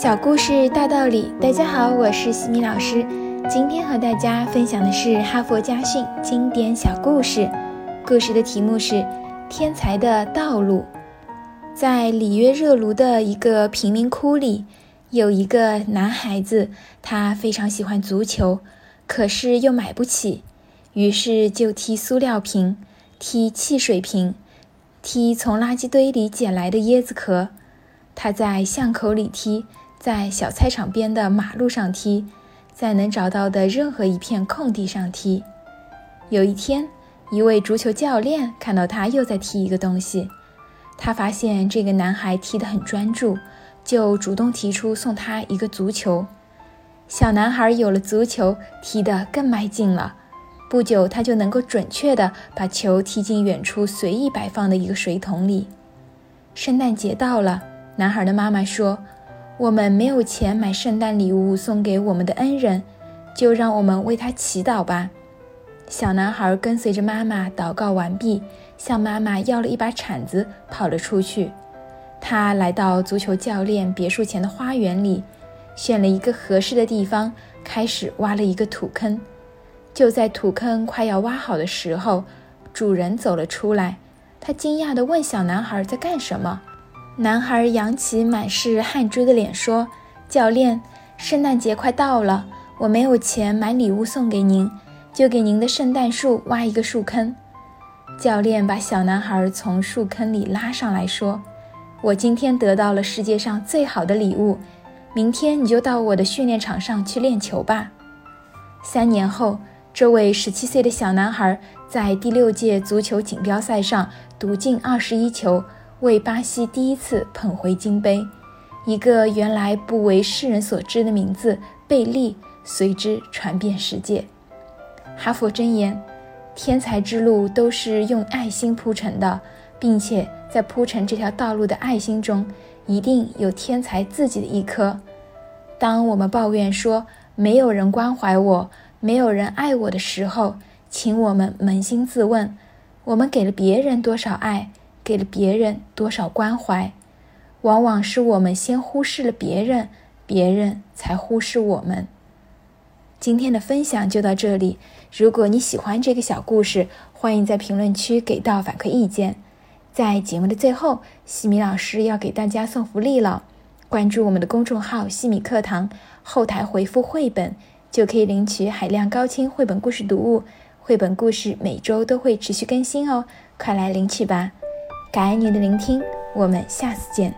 小故事大道理，大家好，我是西米老师。今天和大家分享的是哈佛家训经典小故事。故事的题目是《天才的道路》。在里约热卢的一个贫民窟里，有一个男孩子，他非常喜欢足球，可是又买不起，于是就踢塑料瓶，踢汽水瓶，踢从垃圾堆里捡来的椰子壳。他在巷口里踢。在小菜场边的马路上踢，在能找到的任何一片空地上踢。有一天，一位足球教练看到他又在踢一个东西，他发现这个男孩踢得很专注，就主动提出送他一个足球。小男孩有了足球，踢得更卖劲了。不久，他就能够准确地把球踢进远处随意摆放的一个水桶里。圣诞节到了，男孩的妈妈说。我们没有钱买圣诞礼物送给我们的恩人，就让我们为他祈祷吧。小男孩跟随着妈妈祷告完毕，向妈妈要了一把铲子，跑了出去。他来到足球教练别墅前的花园里，选了一个合适的地方，开始挖了一个土坑。就在土坑快要挖好的时候，主人走了出来。他惊讶地问小男孩在干什么。男孩扬起满是汗珠的脸说：“教练，圣诞节快到了，我没有钱买礼物送给您，就给您的圣诞树挖一个树坑。”教练把小男孩从树坑里拉上来说：“我今天得到了世界上最好的礼物，明天你就到我的训练场上去练球吧。”三年后，这位十七岁的小男孩在第六届足球锦标赛上独进二十一球。为巴西第一次捧回金杯，一个原来不为世人所知的名字贝利随之传遍世界。哈佛箴言：天才之路都是用爱心铺成的，并且在铺成这条道路的爱心中，一定有天才自己的一颗。当我们抱怨说没有人关怀我、没有人爱我的时候，请我们扪心自问：我们给了别人多少爱？给了别人多少关怀，往往是我们先忽视了别人，别人才忽视我们。今天的分享就到这里。如果你喜欢这个小故事，欢迎在评论区给到反馈意见。在节目的最后，西米老师要给大家送福利了。关注我们的公众号“西米课堂”，后台回复“绘本”，就可以领取海量高清绘本故事读物。绘本故事每周都会持续更新哦，快来领取吧！感恩您的聆听，我们下次见。